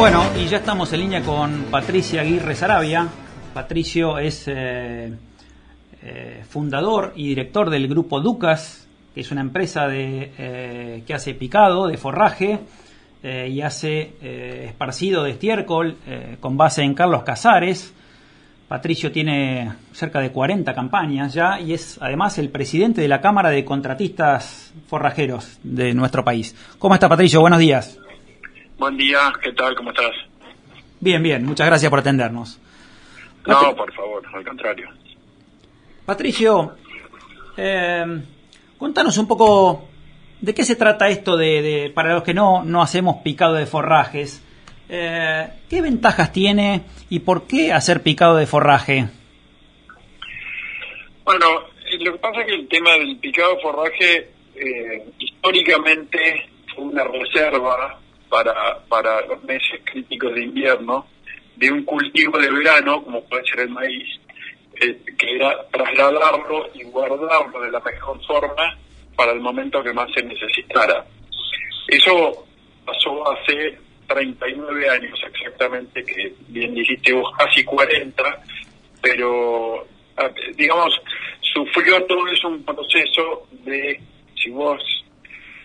Bueno, y ya estamos en línea con Patricia Aguirre Sarabia. Patricio es eh, eh, fundador y director del grupo Ducas, que es una empresa de, eh, que hace picado de forraje y hace esparcido de estiércol con base en Carlos Casares. Patricio tiene cerca de 40 campañas ya y es además el presidente de la Cámara de Contratistas Forrajeros de nuestro país. ¿Cómo está Patricio? Buenos días. Buen día, ¿qué tal? ¿Cómo estás? Bien, bien, muchas gracias por atendernos. No, por favor, al contrario. Patricio, eh, contanos un poco de qué se trata esto de, para los que no, no hacemos picado de forrajes. Eh, ¿Qué ventajas tiene y por qué hacer picado de forraje? Bueno, lo que pasa es que el tema del picado de forraje eh, históricamente fue una reserva para, para los meses críticos de invierno de un cultivo de verano, como puede ser el maíz, eh, que era trasladarlo y guardarlo de la mejor forma para el momento que más se necesitara. Eso pasó hace 39 años exactamente, que bien dijiste vos, casi 40, pero digamos, sufrió todo eso un proceso de, si vos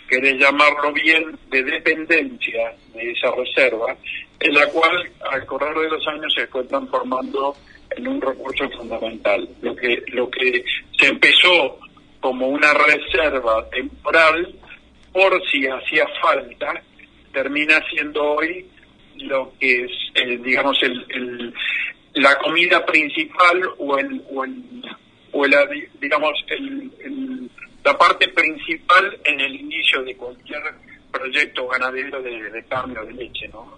querés llamarlo bien, de dependencia de esa reserva, en la cual al correr de los años se fue transformando en un recurso fundamental. Lo que, lo que se empezó como una reserva temporal, por si hacía falta, termina siendo hoy lo que es, eh, digamos, el, la comida principal o el, o el, o digamos, el la parte principal en el inicio de cualquier proyecto ganadero de, cambio de leche, ¿no?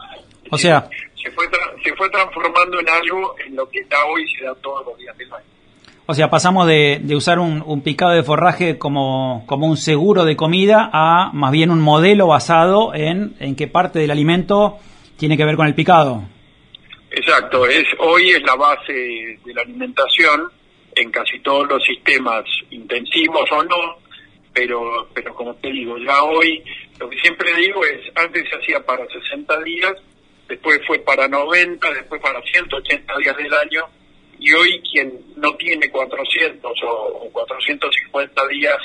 O sea, se fue, se fue transformando en algo en lo que está hoy se da todos los días del año. O sea, pasamos de, de usar un, picado de forraje como, como un seguro de comida a más bien un modelo basado en, en qué parte del alimento tiene que ver con el picado. Exacto, es hoy es la base de la alimentación en casi todos los sistemas intensivos o no, pero, pero como te digo, ya hoy lo que siempre digo es, antes se hacía para 60 días, después fue para 90, después para 180 días del año, y hoy quien no tiene 400 o, 450 días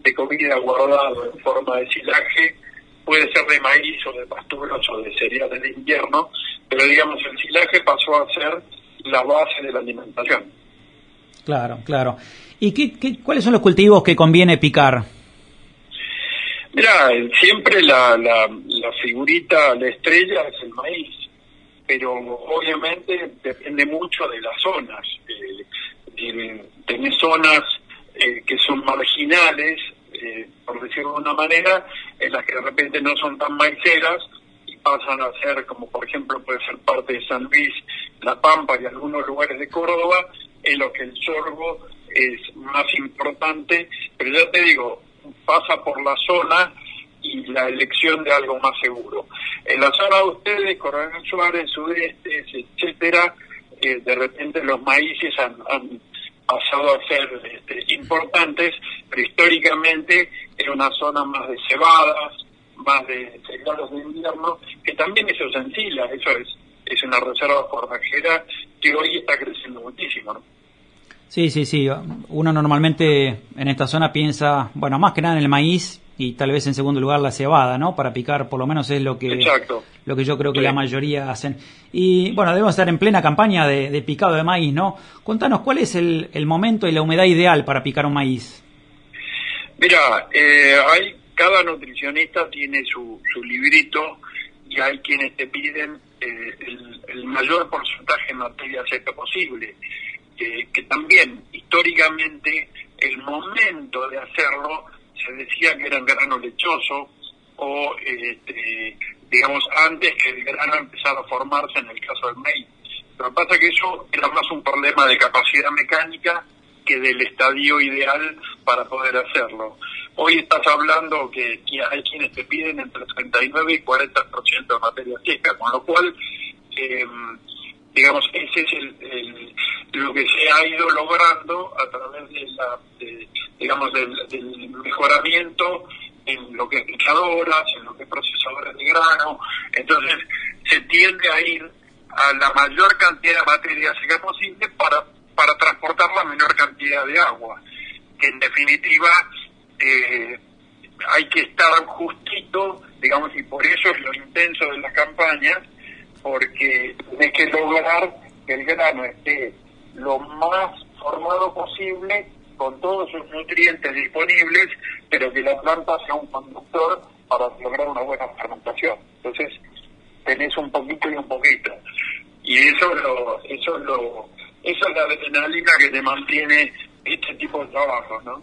de comida guardado en forma de silaje, puede ser de maíz o de pasturas o de cereales de invierno, pero digamos el silaje pasó a ser la base de la alimentación. Claro, claro. ¿Y qué, cuáles son los cultivos que conviene picar? Mira, siempre la, la, figurita, la estrella es el maíz, pero obviamente depende mucho de las zonas. Eh, zonas eh, que son marginales, eh, por decirlo de una manera, en las que de repente no son tan maiceras y pasan a ser, como por ejemplo puede ser parte de San Luis, La Pampa y algunos lugares de Córdoba, en lo que el sorgo es más importante, pero ya te digo, pasa por la zona y la elección de algo más seguro. En la zona de ustedes, Coronel Suárez, Sudeste, etcétera, eh, de repente los maíces han, pasado a ser este, importantes, pero históricamente era una zona más de cebadas, más de cereales de invierno, que también es sencilla, eso es, es una reserva forrajera que hoy está creciendo muchísimo. ¿no? Sí, sí, sí. Uno normalmente en esta zona piensa, bueno, más que nada en el maíz y tal vez en segundo lugar la cebada, ¿no? Para picar, por lo menos es lo que, lo que yo creo que la mayoría hacen. Y bueno, debemos estar en plena campaña de, picado de maíz, ¿no? Contanos, ¿cuál es el, el, momento y la humedad ideal para picar un maíz? Mira, eh, hay, cada nutricionista tiene su, su librito y hay quienes te piden eh, el, mayor porcentaje de materia seca posible, que también históricamente el momento de hacerlo se decía que era en grano lechoso o, este, digamos, antes que el grano empezara a formarse en el caso del maíz. Lo que pasa que eso era más un problema de capacidad mecánica que del estadio ideal para poder hacerlo. Hoy estás hablando que hay quienes te piden entre 39 y 40% de materia seca, con lo cual, eh, digamos, ese es el, lo que se ha ido logrando a través de la, digamos, del, mejoramiento en lo que es picadoras, en lo que es procesadores de grano, entonces se tiende a ir a la mayor cantidad de materia seca posible para, para transportar la menor cantidad de agua, que en definitiva eh, hay que estar justito, digamos, y por eso es lo intenso de las campañas, porque hay que lograr que el grano esté lo más formado posible con todos sus nutrientes disponibles, pero que la planta sea un conductor para lograr una buena fermentación. Entonces, tenés un poquito y un poquito. Y eso lo, eso lo, eso es la adrenalina que te mantiene este tipo de trabajo, ¿no?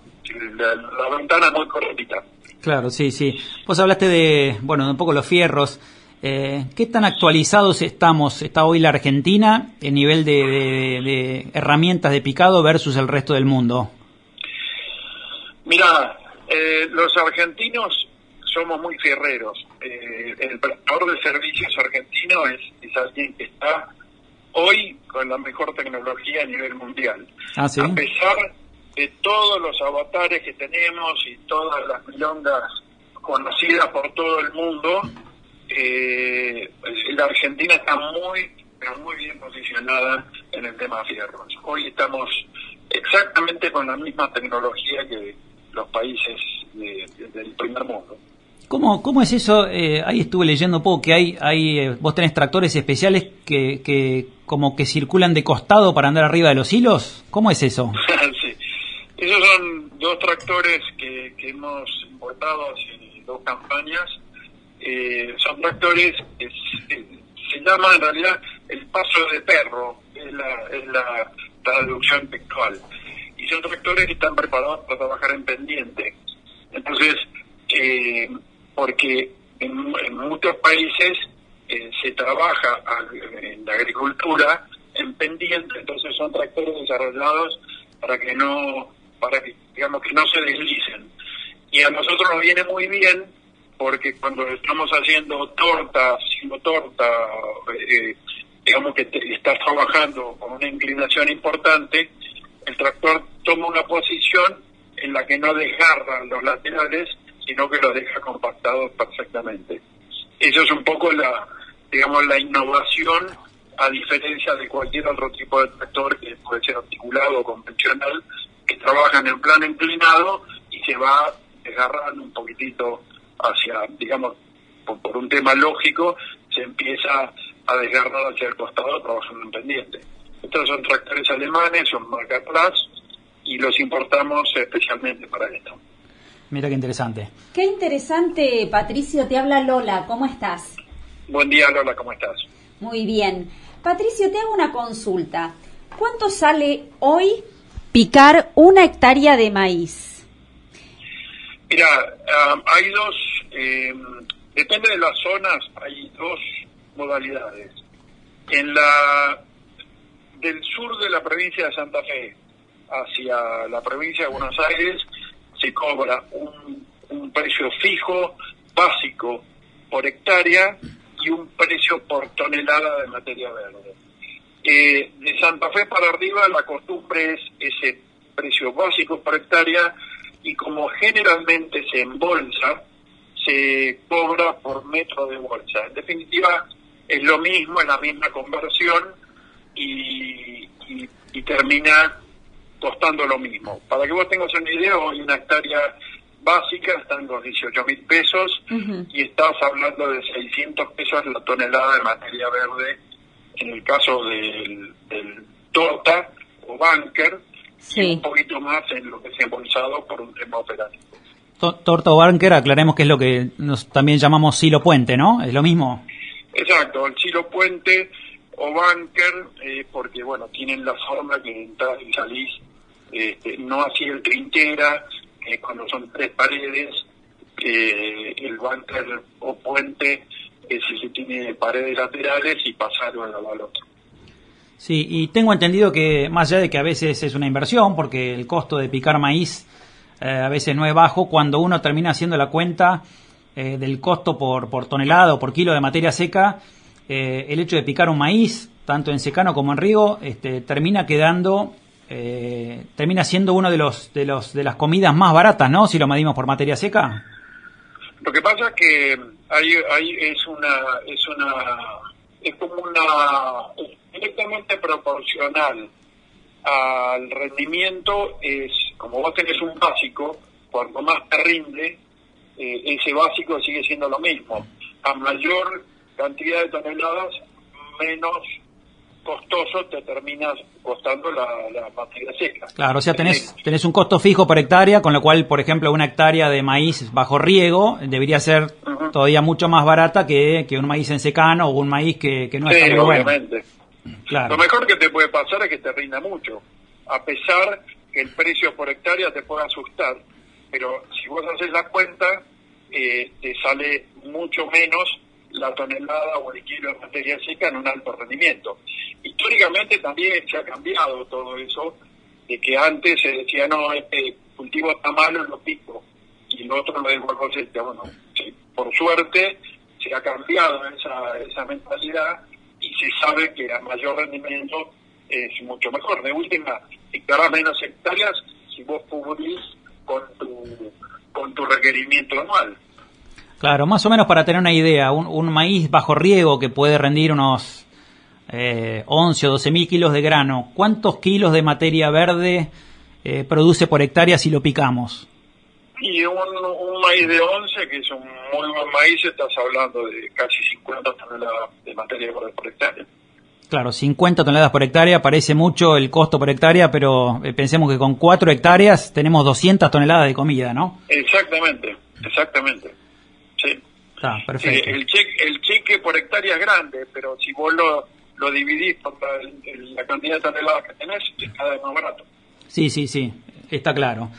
La, ventana muy cortita. Claro, sí, sí. Vos hablaste de, bueno, de un poco los fierros. Eh, ¿Qué tan actualizados estamos, está hoy la Argentina en nivel de, de herramientas de picado versus el resto del mundo? Mira, eh, los argentinos somos muy fierreros. Eh, el prestador de servicios argentino es, es alguien que está hoy con la mejor tecnología a nivel mundial. Ah, a pesar de todos los avatares que tenemos y todas las milongas conocidas por todo el mundo, eh, la Argentina está muy, pero muy bien posicionada en el tema fierros. Hoy estamos exactamente con la misma tecnología que los países del primer mundo. ¿Cómo, ¿Cómo es eso? Eh, ahí estuve leyendo un poco que hay, hay eh, vos tenés tractores especiales que, que como que circulan de costado para andar arriba de los hilos. ¿Cómo es eso? sí, esos son dos tractores que, hemos importado hace dos campañas. Eh, son tractores que se, llama en realidad el paso de perro, es la, es la traducción textual y son tractores que están preparados para trabajar en pendiente. Entonces, eh, porque en, muchos países eh, se trabaja en la agricultura en pendiente, entonces son tractores desarrollados para que no, para que digamos que no se deslicen. Y a nosotros nos viene muy bien porque cuando estamos haciendo torta, haciendo torta, eh, digamos que estás trabajando con una inclinación importante, el tractor toma una posición en la que no desgarra los laterales, sino que los deja compactados perfectamente. Eso es un poco la, digamos, la innovación a diferencia de cualquier otro tipo de tractor que puede ser articulado o convencional, que trabaja en el plano inclinado y se va desgarrando un poquitito hacia, digamos, por, un tema lógico, se empieza a desgarrar hacia el costado trabajando en pendiente. Estos son tractores alemanes, son marca Plus y los importamos especialmente para esto. Mira qué interesante. Qué interesante, Patricio. Te habla Lola. ¿Cómo estás? Buen día, Lola. ¿Cómo estás? Muy bien. Patricio, te hago una consulta. ¿Cuánto sale hoy picar una hectárea de maíz? Mira, hay dos, eh, depende de las zonas, hay dos modalidades. En la del sur de la provincia de Santa Fe hacia la provincia de Buenos Aires se cobra un, un precio fijo básico por hectárea y un precio por tonelada de materia verde. Eh, de Santa Fe para arriba la costumbre es ese precio básico por hectárea y como generalmente se embolsa, se cobra por metro de bolsa. En definitiva, es lo mismo, es la misma conversión, y, y, termina costando lo mismo. Para que vos tengas una idea, hoy una hectárea básica está en los 18 mil pesos y estás hablando de 600 pesos la tonelada de materia verde en el caso del, del torta o bunker y un poquito más en lo que se ha embolsado por un tema operativo. Torta o bunker, aclaremos que es lo que nos también llamamos silo puente, ¿no? ¿Es lo mismo? Exacto, el silo puente o bunker, eh, porque bueno, tienen la forma que entras y salís, este, no así el trinchera, eh, cuando son tres paredes, el bunker o puente es el que tiene paredes laterales y pasar uno al otro. Sí, y tengo entendido que más allá de que a veces es una inversión, porque el costo de picar maíz eh, a veces no es bajo, cuando uno termina haciendo la cuenta del costo por, por tonelada o por kilo de materia seca, eh, el hecho de picar un maíz, tanto en secano como en riego, este, termina quedando, eh, termina siendo uno de los, de los, de las comidas más baratas, ¿no? Si lo medimos por materia seca. Lo que pasa es que hay, hay es una es una es como una directamente proporcional al rendimiento es como vos tenés un básico cuanto más te rinde eh, ese básico sigue siendo lo mismo a mayor cantidad de toneladas menos costoso te terminas costando la, materia seca. Claro, o sea, tenés, tenés un costo fijo por hectárea, con lo cual, por ejemplo, una hectárea de maíz bajo riego debería ser todavía mucho más barata que, un maíz en secano o un maíz que, no está muy obviamente. Claro. Lo mejor que te puede pasar es que te rinda mucho, a pesar que el precio por hectárea te pueda asustar, pero si vos haces la cuenta, eh, te sale mucho menos la tonelada o el kilo de materia seca en un alto rendimiento. Históricamente también se ha cambiado todo eso, de que antes se decía, no, este cultivo está malo, lo pico, y el otro lo dejo a cosecha. Bueno, por suerte se ha cambiado esa, esa mentalidad y se sabe que a mayor rendimiento es mucho mejor. De última, cada menos hectáreas si vos cubrís con tu, con tu requerimiento anual. Claro, más o menos para tener una idea, un, maíz bajo riego que puede rendir unos eh, 11 o 12 mil kilos de grano, ¿cuántos kilos de materia verde eh, produce por hectárea si lo picamos? Y un, maíz de 11, que es un muy buen maíz, estás hablando de casi 50 toneladas de materia verde por hectárea. Claro, 50 toneladas por hectárea, parece mucho el costo por hectárea, pero eh, pensemos que con 4 hectáreas tenemos 200 toneladas de comida, ¿no? Exactamente, exactamente. Sí. Ah, perfecto. el, cheque, el cheque por hectárea es grande, pero si vos lo, lo dividís por la, cantidad de toneladas que tenés, es cada vez más barato. Sí, sí, sí, está claro.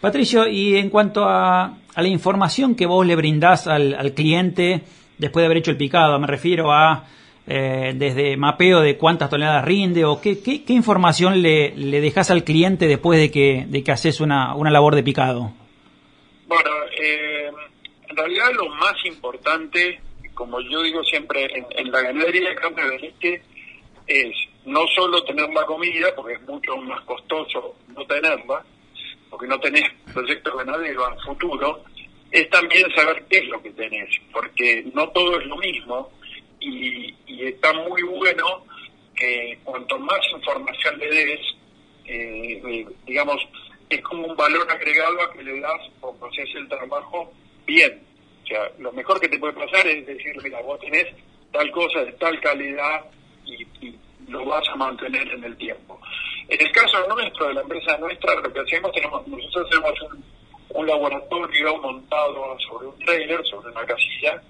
Patricio, y en cuanto a, a la información que vos le brindás al, al, cliente después de haber hecho el picado, me refiero a eh, desde mapeo de cuántas toneladas rinde o qué, qué, qué información le, le dejas al cliente después de que, de que haces una, una labor de picado. Bueno, eh, en realidad lo más importante, como yo digo siempre, en, la ganadería de campo de leche, es no solo tener la comida, porque es mucho más costoso no tenerla, porque no tenés proyecto ganadero a futuro, es también saber qué es lo que tenés, porque no todo es lo mismo y, está muy bueno que cuanto más información le des, eh, eh, digamos, es como un valor agregado a que le das o haces el trabajo bien. O sea, lo mejor que te puede pasar es decir, mira, vos tenés tal cosa de tal calidad y, lo vas a mantener en el tiempo. En el caso nuestro, de la empresa nuestra, lo que hacemos, tenemos, nosotros tenemos un, laboratorio montado sobre un trailer, sobre una casilla,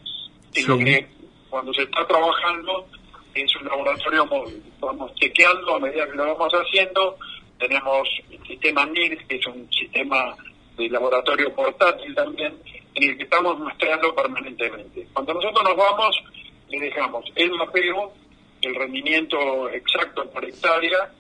y lo que cuando se está trabajando es un laboratorio móvil. Vamos chequeando a medida que lo vamos haciendo. Tenemos el sistema NIRS, que es un sistema de laboratorio portátil también, en el que estamos mostrando permanentemente. Cuando nosotros nos vamos, le dejamos el mapeo, el rendimiento exacto por hectárea,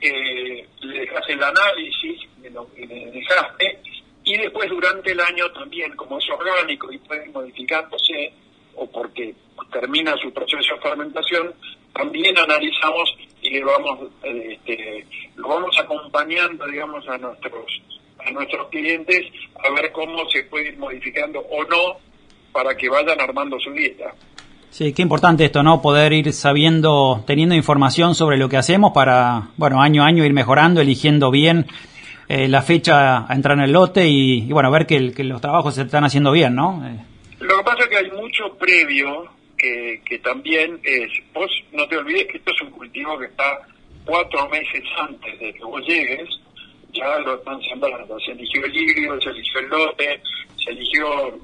eh, le dejas el análisis de lo que le dejaste, y después durante el año también, como es orgánico y puede modificándose, o porque termina su proceso de fermentación, también analizamos y le vamos, eh, este, lo vamos acompañando, digamos, a nuestros a nuestros clientes a ver cómo se puede ir modificando o no para que vayan armando su dieta. Sí, qué importante esto, ¿no? Poder ir sabiendo, teniendo información sobre lo que hacemos para, bueno, año a año ir mejorando, eligiendo bien eh, la fecha a entrar en el lote y, bueno, ver que, los trabajos se están haciendo bien, ¿no? Eh. Lo que pasa es que hay mucho previo que, que también es, vos no te olvides que esto es un cultivo que está cuatro meses antes de que vos llegues, ya lo están sembrando. Se eligió el híbrido, se eligió el lote, se eligió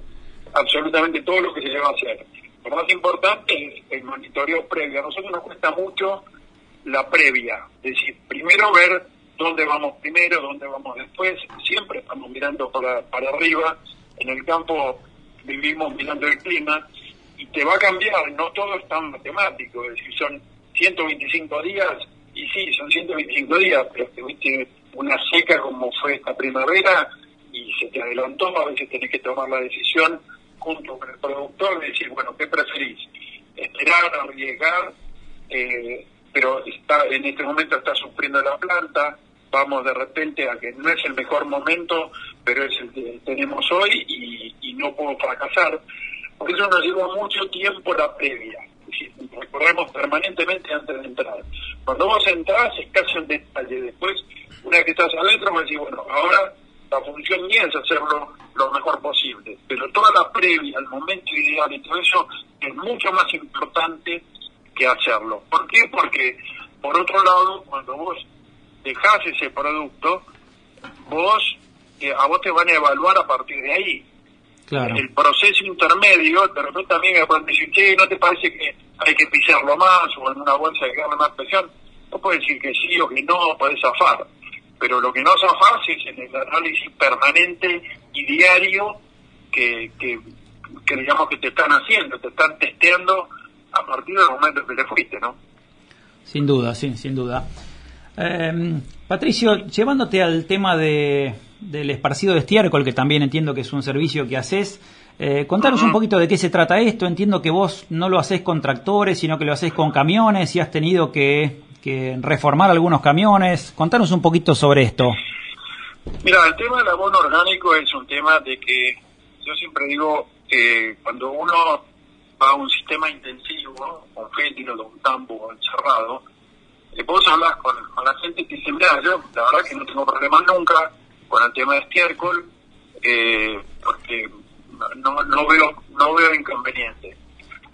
absolutamente todo lo que se lleva a hacer. Lo más importante es el monitoreo previo. A nosotros nos cuesta mucho la previa, es decir, primero ver dónde vamos primero, dónde vamos después, siempre estamos mirando para, para arriba, en el campo vivimos mirando el clima y te va a cambiar, no todo es tan matemático, es decir, son 125 días y sí, son 125 días, pero tuviste una seca como fue esta primavera y se te adelantó, a veces tenés que tomar la decisión junto con el productor de decir, bueno, ¿qué preferís? Esperar, arriesgar, eh, pero está en este momento está sufriendo la planta, vamos de repente a que no es el mejor momento, pero es el que tenemos hoy y, no puedo fracasar. Por eso nos lleva mucho tiempo la previa. Recorremos permanentemente antes de entrar. Cuando vos entras es casi un detalle. Después, una vez que estás adentro, vas a decir, bueno, ahora la función mía es hacerlo lo mejor posible. Pero toda la previa, el momento ideal y todo eso es mucho más importante que hacerlo. ¿Por qué? Porque, por otro lado, cuando vos dejás ese producto, vos eh, a vos te van a evaluar a partir de ahí. Claro. El proceso intermedio, de repente también me pueden decir, che, ¿no te parece que hay que pisarlo más o en una bolsa que darle más presión? No puedes decir que sí o que no, puedes zafar. Pero lo que no zafás es en el análisis permanente y diario que, que, que digamos que te están haciendo, te están testeando a partir del momento que te fuiste, ¿no? Sin duda, sí, sin duda. Eh, Patricio, llevándote al tema de, del esparcido de estiércol, que también entiendo que es un servicio que haces, eh, contanos un poquito de qué se trata esto. Entiendo que vos no lo haces con tractores, sino que lo haces con camiones y has tenido que, que reformar algunos camiones. Contanos un poquito sobre esto. Mira, el tema del abono orgánico es un tema de que yo siempre digo que cuando uno va a un sistema intensivo, con fétilo, de un campo encerrado, eh, vos hablas con, con, la gente y te dice, mira, yo la verdad que no tengo problemas nunca con el tema de estiércol, eh, porque no, no veo no veo inconveniente.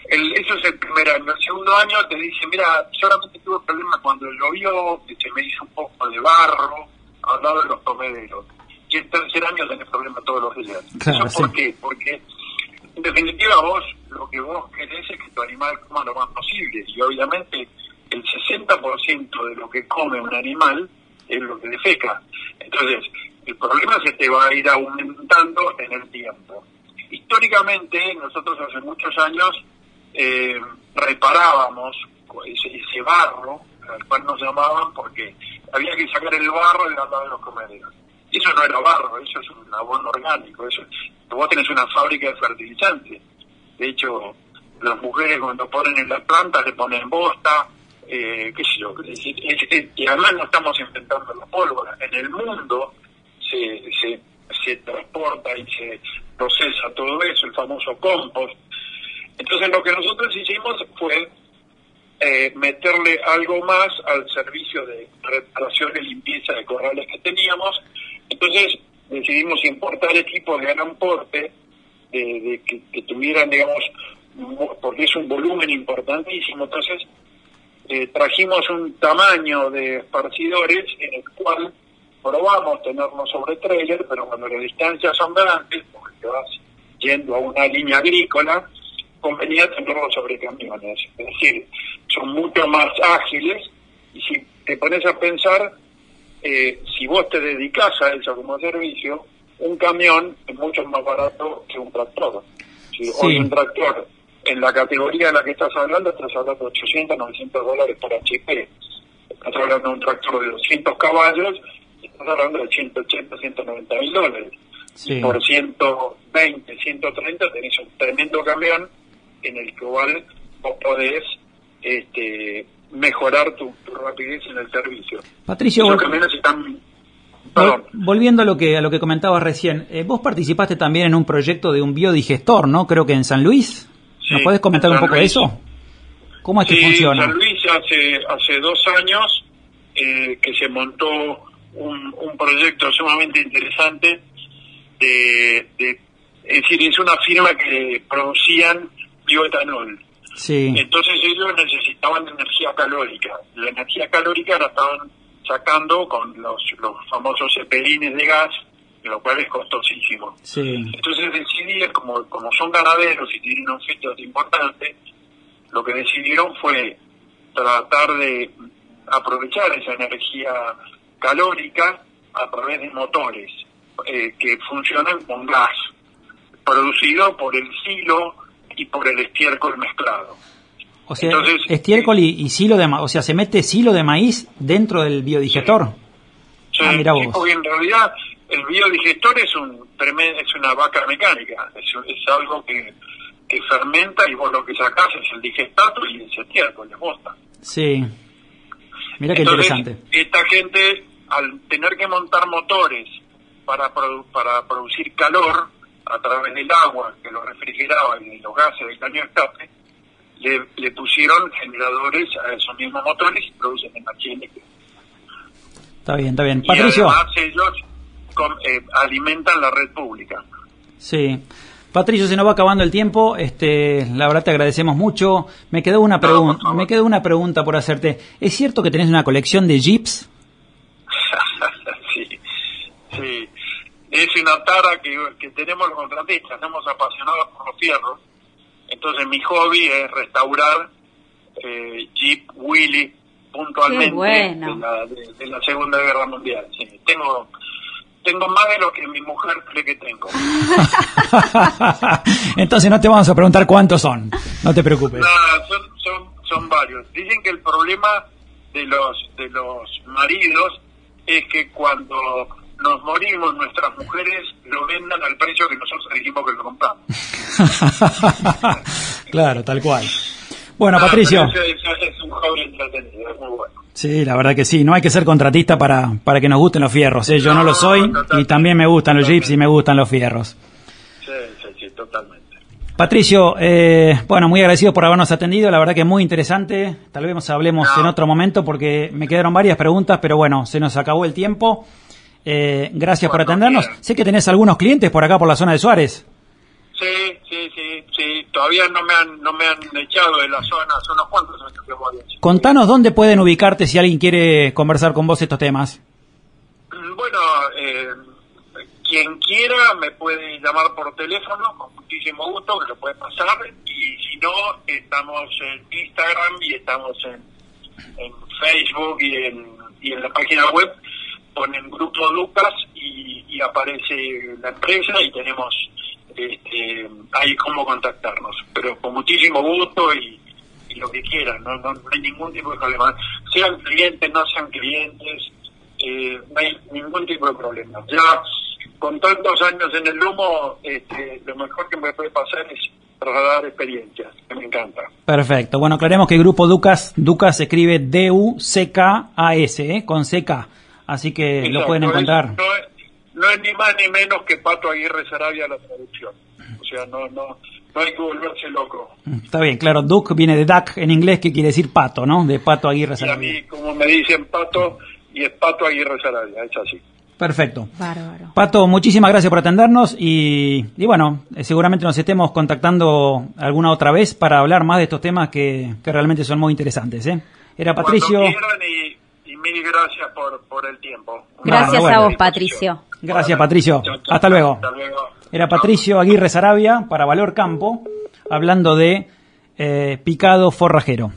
El, eso es el primer año. El segundo año te dice, mira, solamente tuve problemas cuando llovió, se me hizo un poco de barro al lado de los comederos. Y el tercer año tenés problemas todos los días. Claro, ¿Eso por sí. qué? Porque en definitiva vos lo que vos querés es que tu animal coma lo más posible. Y obviamente el 60% de lo que come un animal es lo que defeca. Entonces, el problema se te va a ir aumentando en el tiempo. Históricamente, nosotros hace años eh, reparábamos ese, barro, al cual nos llamaban porque había que sacar el barro de la de los comederos. Eso no era barro, eso es un abono orgánico. Eso, vos tenés una fábrica de fertilizantes. De hecho, las mujeres cuando ponen en las plantas le ponen bosta, eh, qué sé yo, y además no estamos inventando la pólvora. En el mundo se, se, se transporta y se procesa todo eso, el famoso compost. Entonces lo que nosotros hicimos fue eh, meterle algo más al servicio de reparación y limpieza de corrales que teníamos. Entonces decidimos importar equipos de gran porte, de, de que, tuvieran, digamos, porque es un volumen importantísimo. Entonces eh, trajimos un tamaño de esparcidores en el cual probamos tenerlo sobre trailer, pero cuando las distancias son grandes, porque vas yendo a una línea agrícola, convenía tenerlo sobre camiones. Es decir, son mucho más ágiles y si te pones a pensar, eh, si vos te dedicas a eso como servicio, un camión es mucho más barato que un tractor. Si sí. hoy un tractor, en la categoría en la que estás hablando, estás hablando de 800, 900 dólares por HP. Estás hablando de un tractor de 200 caballos, estás hablando de 180, 190 mil dólares. Sí. Y por 120, 130 tenés un tremendo camión en el cual vos podés este, mejorar tu, tu, rapidez en el servicio. Patricio, camiones están... Volviendo a lo que a lo que comentabas recién, eh, vos participaste también en un proyecto de un biodigestor, ¿no? Creo que en San Luis. Sí, ¿Nos podés comentar un poco Luis. de eso? ¿Cómo es sí, que funciona? San Luis hace hace dos años eh, que se montó un, un proyecto sumamente interesante de, de, es decir, es una firma que producían bioetanol. Sí. Entonces ellos necesitaban energía calórica. La energía calórica la estaban sacando con los, los famosos cepelines de gas, lo cual es costosísimo. Sí. Entonces decidí, como, como son ganaderos y tienen un feto importante, lo que decidieron fue tratar de aprovechar esa energía calórica a través de motores eh, que funcionan con gas, producido por el silo y por el estiércol mezclado. O sea, Entonces, estiércol y, y, silo de maíz, o sea, se mete silo de maíz dentro del biodigestor. Sí, ah, mira vos. porque en realidad el biodigestor es un es una vaca mecánica, es, es algo que, que, fermenta y vos lo que sacás es el digestato y el estiércol, la bosta. Sí. Mira qué interesante. Esta gente al tener que montar motores para, para producir calor a través del agua que lo refrigeraba y los gases del caño escape, le, pusieron generadores a esos mismos motores y producen energía eléctrica. Está bien, está bien. Patricio. además ellos eh, alimentan la red pública. Sí. Patricio, se nos va acabando el tiempo. Este, la verdad te agradecemos mucho. Me quedó una pregunta, me quedó una pregunta por hacerte. ¿Es cierto que tenés una colección de jeeps? sí, sí. Es una tara que, que tenemos los contratistas. Somos apasionados por los fierros entonces mi hobby es restaurar eh, Jeep Willy puntualmente de, la, Segunda Guerra Mundial. tengo tengo más de lo que mi mujer cree que tengo. Entonces no te vamos a preguntar cuántos son, no te preocupes. son, son, son varios. Dicen que el problema de los de los maridos es que cuando nos morimos, nuestras mujeres lo vendan al precio que nosotros dijimos que lo compramos. claro, tal cual. Bueno, Patricio. Es, un hobby entretenido, es muy bueno. Sí, la verdad que sí. No hay que ser contratista para, para que nos gusten los fierros. ¿eh? Yo no, lo soy y también me gustan los jeeps y me gustan los fierros. Sí, sí, sí, totalmente. Patricio, eh, bueno, muy agradecido por habernos atendido. La verdad que es muy interesante. Tal vez hablemos en otro momento porque me quedaron varias preguntas, pero bueno, se nos acabó el tiempo. Eh, gracias por atendernos. Sé que tenés algunos clientes por acá, por la zona de Suárez. Sí, sí, sí, sí. Todavía no me han, no me han echado de la zona, son unos cuantos años que voy. Contanos dónde pueden ubicarte si alguien quiere conversar con vos estos temas. Mm, bueno, eh, quien quiera me puede llamar por teléfono, con muchísimo gusto, que lo puede pasar. Y si no, estamos en Instagram y estamos en, en Facebook y en, y en la página web ponen Grupo Lucas y, y aparece la empresa y tenemos este, ahí cómo contactarnos. Pero con muchísimo gusto y, lo que quieran, no, no, hay ningún tipo de problema. Sean clientes, no sean clientes, eh, no hay ningún tipo de problema. Ya con tantos años en el lomo, este, lo mejor que me puede pasar es trasladar experiencias, que me encanta. Perfecto. Bueno, aclaremos que el grupo Ducas, Ducas escribe D-U-C-K-A-S, ¿eh? con C-K. Así que lo pueden encontrar. no, es, ni más ni menos que Pato Aguirre Sarabia la traducción. O sea, no, no, no hay que volverse loco. Está bien, claro. Duck viene de duck en inglés, que quiere decir pato, ¿no? De Pato Aguirre Sarabia. Y a mí, como me dicen Pato, y es Pato Aguirre Sarabia, es así. Perfecto. Pato, muchísimas gracias por atendernos y, y, bueno, eh, seguramente nos estemos contactando alguna otra vez para hablar más de estos temas que, que realmente son muy interesantes. ¿eh? Era Patricio mil gracias por, por el tiempo. Gracias a vos, Patricio. Gracias, Patricio. Hasta luego. Era Patricio Aguirre Sarabia para Valor Campo, hablando de eh, picado forrajero.